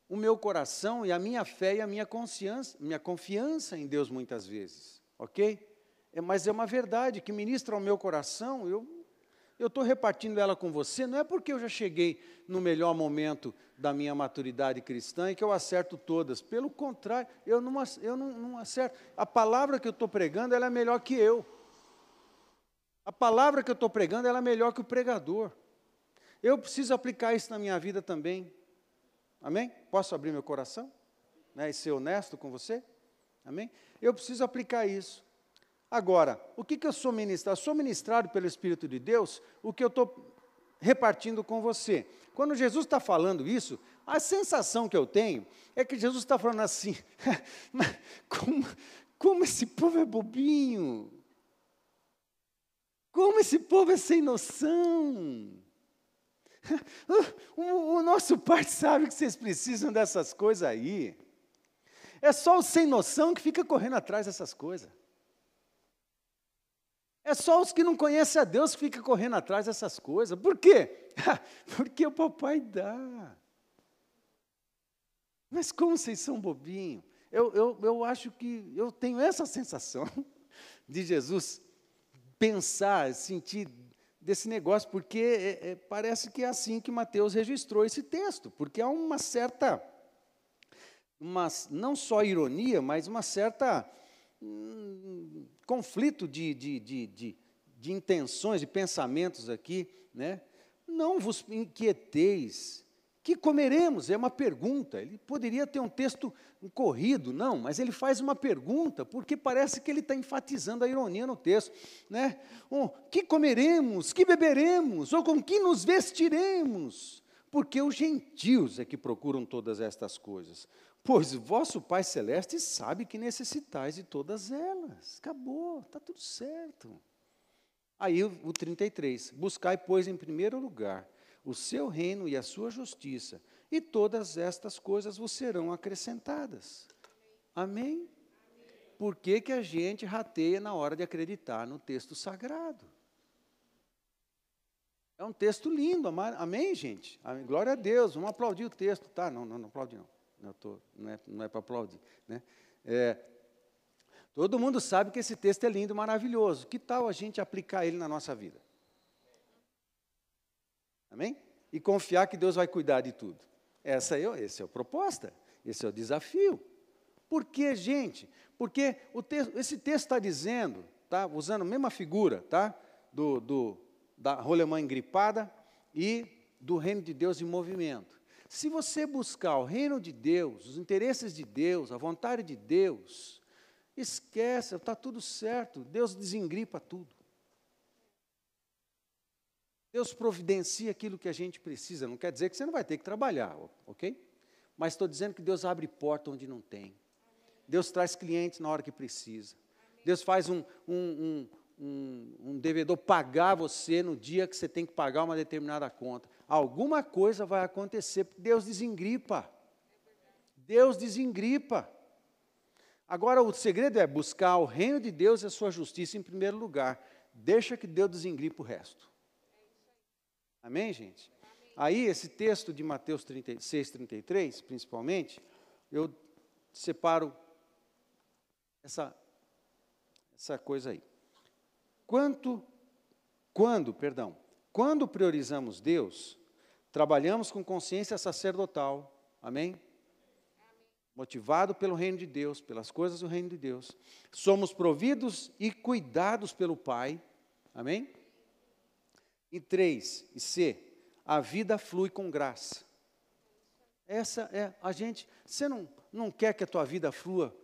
o meu coração e a minha fé e a minha consciência, minha confiança em Deus muitas vezes, ok? É, mas é uma verdade que ministra ao meu coração, eu estou repartindo ela com você, não é porque eu já cheguei no melhor momento da minha maturidade cristã e que eu acerto todas. Pelo contrário, eu não, eu não, não acerto. A palavra que eu estou pregando, é melhor que eu. A palavra que eu estou pregando, é melhor que o pregador. Eu preciso aplicar isso na minha vida também. Amém? Posso abrir meu coração? Né, e ser honesto com você? Amém? Eu preciso aplicar isso. Agora, o que, que eu sou ministrado? Eu sou ministrado pelo Espírito de Deus, o que eu estou repartindo com você. Quando Jesus está falando isso, a sensação que eu tenho é que Jesus está falando assim, como, como esse povo é bobinho, como esse povo é sem noção. O, o nosso pai sabe que vocês precisam dessas coisas aí. É só o sem noção que fica correndo atrás dessas coisas. É só os que não conhecem a Deus que ficam correndo atrás dessas coisas. Por quê? Porque o papai dá. Mas como vocês são bobinhos? Eu, eu, eu acho que eu tenho essa sensação de Jesus pensar, sentir desse negócio, porque é, é, parece que é assim que Mateus registrou esse texto, porque há uma certa, uma, não só ironia, mas uma certa hum, conflito de, de, de, de, de intenções, de pensamentos aqui, né? Não vos inquieteis. Que comeremos? É uma pergunta. Ele poderia ter um texto corrido, não, mas ele faz uma pergunta, porque parece que ele está enfatizando a ironia no texto. Né? Oh, que comeremos? Que beberemos? Ou com que nos vestiremos? Porque os gentios é que procuram todas estas coisas. Pois vosso Pai Celeste sabe que necessitais de todas elas. Acabou, está tudo certo. Aí o 33. Buscai, pois, em primeiro lugar o seu reino e a sua justiça, e todas estas coisas vos serão acrescentadas. Amém? Por que, que a gente rateia na hora de acreditar no texto sagrado? É um texto lindo, amém, gente? Glória a Deus, vamos aplaudir o texto, tá? Não, não, não aplaudir não. Não, tô, não é, não é para aplaudir. Né? É, todo mundo sabe que esse texto é lindo, maravilhoso. Que tal a gente aplicar ele na nossa vida? Amém? E confiar que Deus vai cuidar de tudo. Essa é, essa é a proposta, esse é o desafio. Por que, gente? Porque texto, esse texto está dizendo, tá, usando a mesma figura tá, do, do, da rolemã engripada e do reino de Deus em movimento. Se você buscar o reino de Deus, os interesses de Deus, a vontade de Deus, esquece, está tudo certo, Deus desengripa tudo. Deus providencia aquilo que a gente precisa. Não quer dizer que você não vai ter que trabalhar, ok? Mas estou dizendo que Deus abre porta onde não tem. Deus traz clientes na hora que precisa. Deus faz um, um, um, um, devedor pagar você no dia que você tem que pagar uma determinada conta alguma coisa vai acontecer, porque Deus desengripa. Deus desengripa. Agora, o segredo é buscar o reino de Deus e a sua justiça em primeiro lugar. Deixa que Deus desengripa o resto. Amém, gente? Aí, esse texto de Mateus 36, 33, principalmente, eu separo essa, essa coisa aí. Quanto, quando, perdão, quando priorizamos Deus, trabalhamos com consciência sacerdotal, amém? motivado pelo reino de Deus, pelas coisas do reino de Deus. Somos providos e cuidados pelo Pai. Amém? E três, e C, a vida flui com graça. Essa é a gente, você não, não quer que a tua vida flua,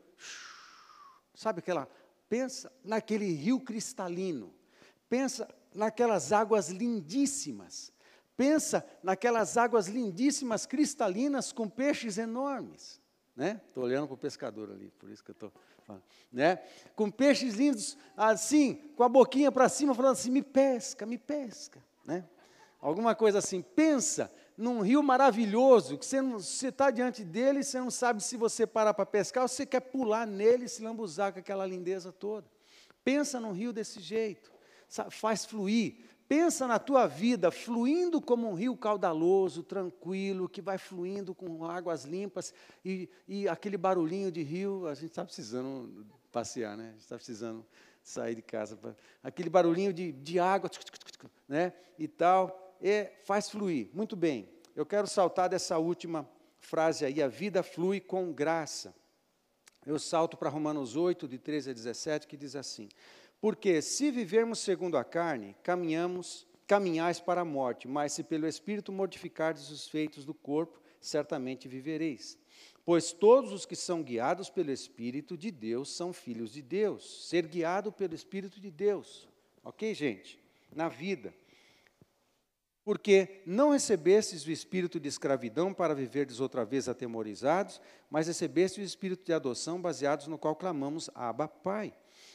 sabe aquela, pensa naquele rio cristalino, pensa naquelas águas lindíssimas, pensa naquelas águas lindíssimas cristalinas com peixes enormes né? Estou olhando para o pescador ali, por isso que eu estou falando, né? Com peixes lindos, assim, com a boquinha para cima, falando assim, me pesca, me pesca, né? Alguma coisa assim. Pensa num rio maravilhoso, que você está diante dele você não sabe se você parar para pescar ou você quer pular nele e se lambuzar com aquela lindeza toda. Pensa num rio desse jeito, faz fluir, Pensa na tua vida fluindo como um rio caudaloso, tranquilo, que vai fluindo com águas limpas e, e aquele barulhinho de rio. A gente está precisando passear, né? A gente está precisando sair de casa. Pra, aquele barulhinho de, de água, né? E tal. E faz fluir. Muito bem. Eu quero saltar dessa última frase aí: a vida flui com graça. Eu salto para Romanos 8, de 13 a 17, que diz assim: porque se vivermos segundo a carne, caminhamos, caminhais para a morte, mas se pelo Espírito mortificardes os feitos do corpo, certamente vivereis. Pois todos os que são guiados pelo Espírito de Deus são filhos de Deus. Ser guiado pelo Espírito de Deus. Ok, gente? Na vida. Porque não recebestes o espírito de escravidão para viverdes outra vez atemorizados, mas recebestes o espírito de adoção, baseados no qual clamamos Abba, Pai.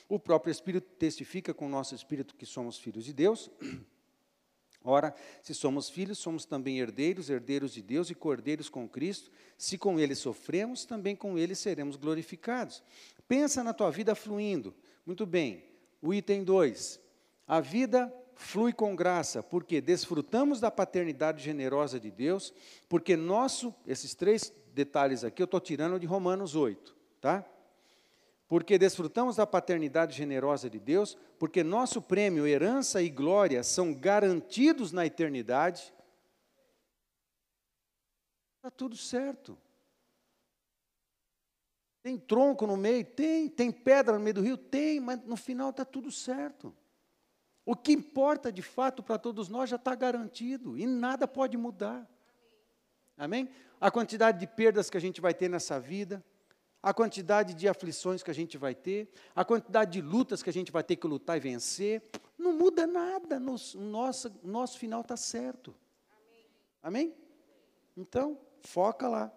O próprio Espírito testifica com o nosso espírito que somos filhos de Deus. Ora, se somos filhos, somos também herdeiros, herdeiros de Deus e cordeiros com Cristo. Se com Ele sofremos, também com Ele seremos glorificados. Pensa na tua vida fluindo. Muito bem. O item 2. A vida flui com graça, porque desfrutamos da paternidade generosa de Deus, porque nosso, esses três detalhes aqui eu estou tirando de Romanos 8, tá? Porque desfrutamos da paternidade generosa de Deus, porque nosso prêmio, herança e glória são garantidos na eternidade. Está tudo certo. Tem tronco no meio? Tem. Tem pedra no meio do rio? Tem, mas no final está tudo certo. O que importa de fato para todos nós já está garantido e nada pode mudar. Amém? A quantidade de perdas que a gente vai ter nessa vida, a quantidade de aflições que a gente vai ter, a quantidade de lutas que a gente vai ter que lutar e vencer, não muda nada, nosso, nosso, nosso final está certo. Amém. Amém? Então, foca lá,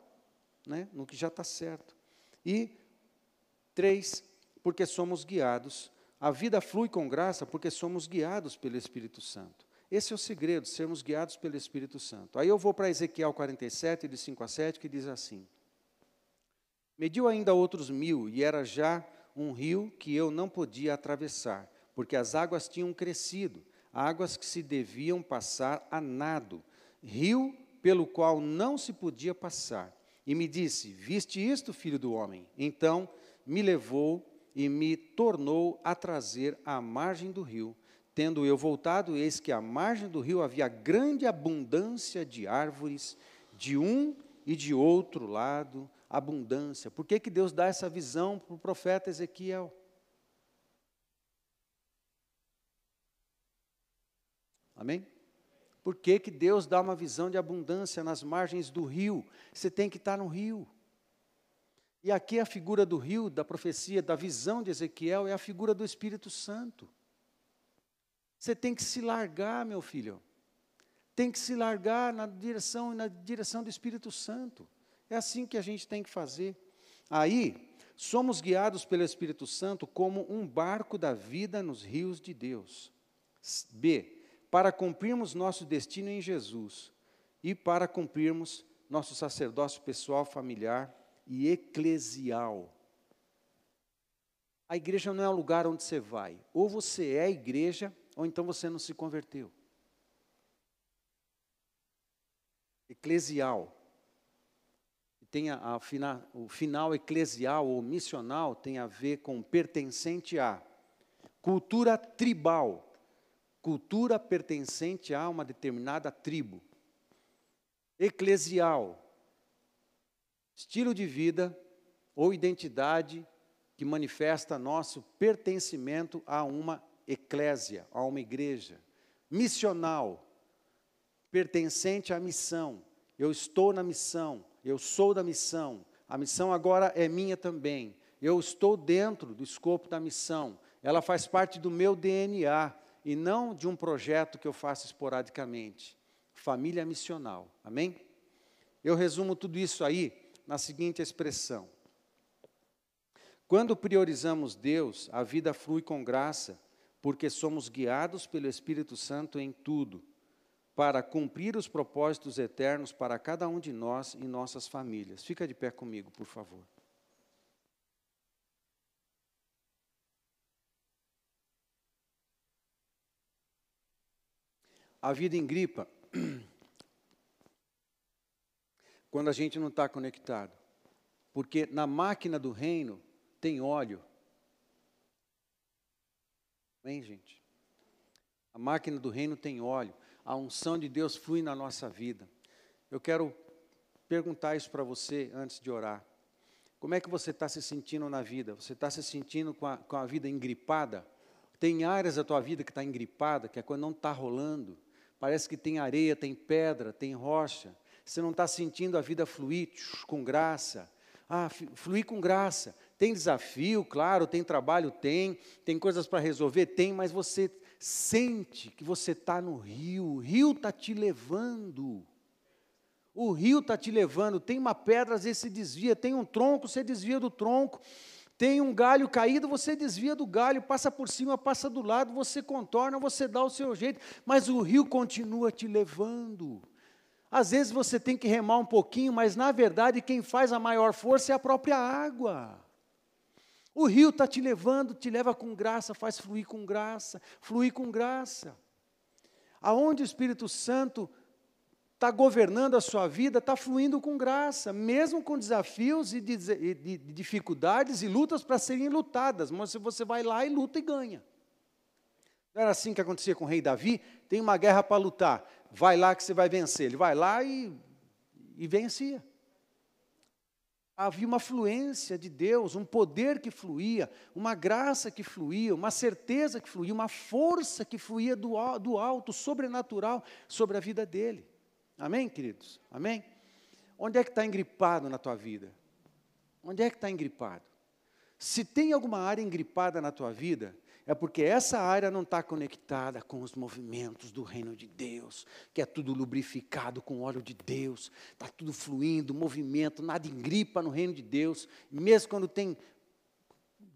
né, no que já está certo. E, três, porque somos guiados. A vida flui com graça porque somos guiados pelo Espírito Santo. Esse é o segredo, sermos guiados pelo Espírito Santo. Aí eu vou para Ezequiel 47, de 5 a 7, que diz assim: Mediu ainda outros mil, e era já um rio que eu não podia atravessar, porque as águas tinham crescido, águas que se deviam passar a nado, rio pelo qual não se podia passar. E me disse: Viste isto, filho do homem? Então me levou e me tornou a trazer à margem do rio. Tendo eu voltado, eis que à margem do rio havia grande abundância de árvores, de um e de outro lado, abundância. Por que, que Deus dá essa visão para o profeta Ezequiel? Amém? Por que, que Deus dá uma visão de abundância nas margens do rio? Você tem que estar no rio. E aqui a figura do rio, da profecia, da visão de Ezequiel, é a figura do Espírito Santo. Você tem que se largar, meu filho. Tem que se largar na direção na direção do Espírito Santo. É assim que a gente tem que fazer. Aí, somos guiados pelo Espírito Santo como um barco da vida nos rios de Deus. B. Para cumprirmos nosso destino em Jesus e para cumprirmos nosso sacerdócio pessoal, familiar e eclesial. A igreja não é um lugar onde você vai. Ou você é igreja, ou então você não se converteu. Eclesial. Tem a, a, o final eclesial ou missional tem a ver com pertencente a. Cultura tribal. Cultura pertencente a uma determinada tribo. Eclesial. Estilo de vida ou identidade que manifesta nosso pertencimento a uma eclésia, a uma igreja. Missional, pertencente à missão. Eu estou na missão, eu sou da missão. A missão agora é minha também. Eu estou dentro do escopo da missão. Ela faz parte do meu DNA e não de um projeto que eu faço esporadicamente. Família missional. Amém? Eu resumo tudo isso aí na seguinte expressão: quando priorizamos Deus, a vida flui com graça, porque somos guiados pelo Espírito Santo em tudo, para cumprir os propósitos eternos para cada um de nós e nossas famílias. Fica de pé comigo, por favor. A vida engripa quando a gente não está conectado. Porque na máquina do reino, tem óleo. Vem, gente? A máquina do reino tem óleo. A unção de Deus flui na nossa vida. Eu quero perguntar isso para você antes de orar. Como é que você está se sentindo na vida? Você está se sentindo com a, com a vida engripada? Tem áreas da tua vida que está engripada, que é quando não está rolando. Parece que tem areia, tem pedra, tem rocha. Você não está sentindo a vida fluir com graça. Ah, fluir com graça. Tem desafio, claro, tem trabalho, tem, tem coisas para resolver, tem, mas você sente que você está no rio, o rio está te levando. O rio está te levando, tem uma pedra, às vezes se desvia, tem um tronco, você desvia do tronco, tem um galho caído, você desvia do galho, passa por cima, passa do lado, você contorna, você dá o seu jeito, mas o rio continua te levando. Às vezes você tem que remar um pouquinho, mas na verdade quem faz a maior força é a própria água. O rio está te levando, te leva com graça, faz fluir com graça, fluir com graça. Aonde o Espírito Santo está governando a sua vida, está fluindo com graça, mesmo com desafios e de, de, de dificuldades e lutas para serem lutadas, mas você vai lá e luta e ganha. Não era assim que acontecia com o rei Davi? Tem uma guerra para lutar, vai lá que você vai vencer. Ele vai lá e, e vencia havia uma fluência de Deus, um poder que fluía, uma graça que fluía, uma certeza que fluía, uma força que fluía do, do alto, sobrenatural, sobre a vida dele. Amém, queridos? Amém? Onde é que está engripado na tua vida? Onde é que está engripado? Se tem alguma área engripada na tua vida, é porque essa área não está conectada com os movimentos do reino de Deus, que é tudo lubrificado com óleo de Deus, está tudo fluindo, movimento, nada engripa no reino de Deus, mesmo quando tem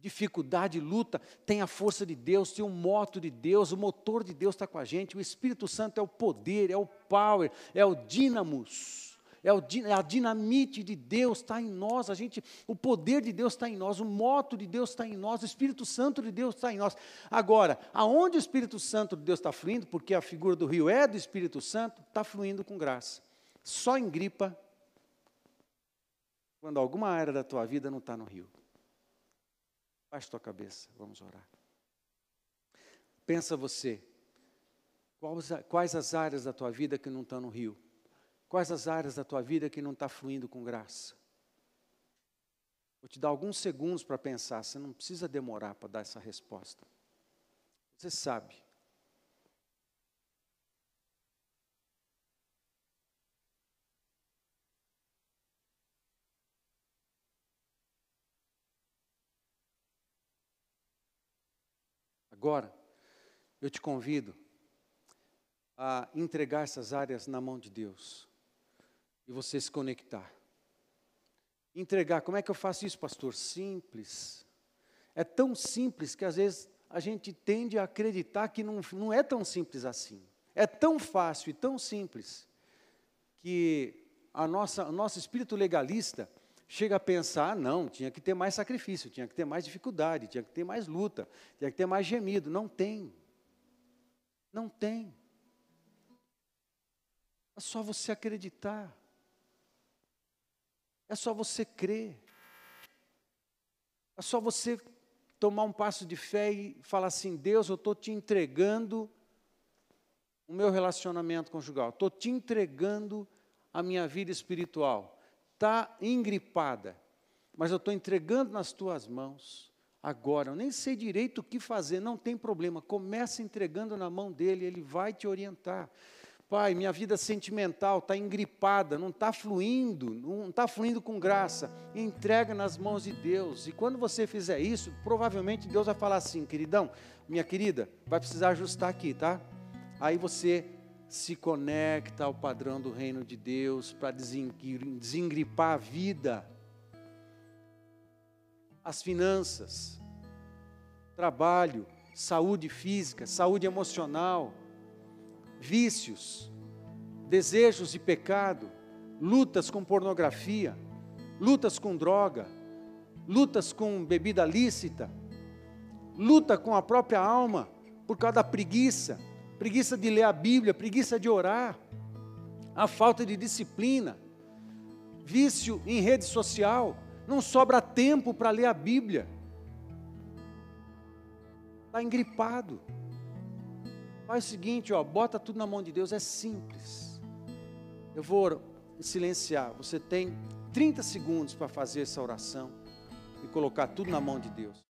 dificuldade, luta, tem a força de Deus, tem o moto de Deus, o motor de Deus está com a gente, o Espírito Santo é o poder, é o power, é o dínamos é, é a dinamite de Deus está em nós, a gente, o poder de Deus está em nós, o moto de Deus está em nós, o Espírito Santo de Deus está em nós. Agora, aonde o Espírito Santo de Deus está fluindo, porque a figura do rio é do Espírito Santo, está fluindo com graça. Só em gripa quando alguma área da tua vida não está no rio. Baixe tua cabeça, vamos orar. Pensa você, quais, quais as áreas da tua vida que não estão no rio? Quais as áreas da tua vida que não está fluindo com graça? Vou te dar alguns segundos para pensar, você não precisa demorar para dar essa resposta. Você sabe. Agora, eu te convido a entregar essas áreas na mão de Deus e você se conectar. Entregar, como é que eu faço isso, pastor? Simples. É tão simples que às vezes a gente tende a acreditar que não, não é tão simples assim. É tão fácil e tão simples que a nossa, o nosso espírito legalista chega a pensar, não, tinha que ter mais sacrifício, tinha que ter mais dificuldade, tinha que ter mais luta, tinha que ter mais gemido. Não tem. Não tem. É só você acreditar. É só você crer. É só você tomar um passo de fé e falar assim: Deus, eu estou te entregando o meu relacionamento conjugal, estou te entregando a minha vida espiritual. Está engripada, mas eu estou entregando nas tuas mãos agora. Eu nem sei direito o que fazer, não tem problema. Comece entregando na mão dele, ele vai te orientar. Pai, minha vida sentimental está engripada, não está fluindo, não está fluindo com graça. Entrega nas mãos de Deus. E quando você fizer isso, provavelmente Deus vai falar assim, queridão, minha querida, vai precisar ajustar aqui, tá? Aí você se conecta ao padrão do reino de Deus para desengripar a vida, as finanças, trabalho, saúde física, saúde emocional vícios, desejos de pecado, lutas com pornografia, lutas com droga, lutas com bebida lícita, luta com a própria alma por causa da preguiça, preguiça de ler a Bíblia, preguiça de orar, a falta de disciplina, vício em rede social, não sobra tempo para ler a Bíblia, está engripado. Faz o seguinte, ó, bota tudo na mão de Deus, é simples. Eu vou silenciar. Você tem 30 segundos para fazer essa oração e colocar tudo na mão de Deus.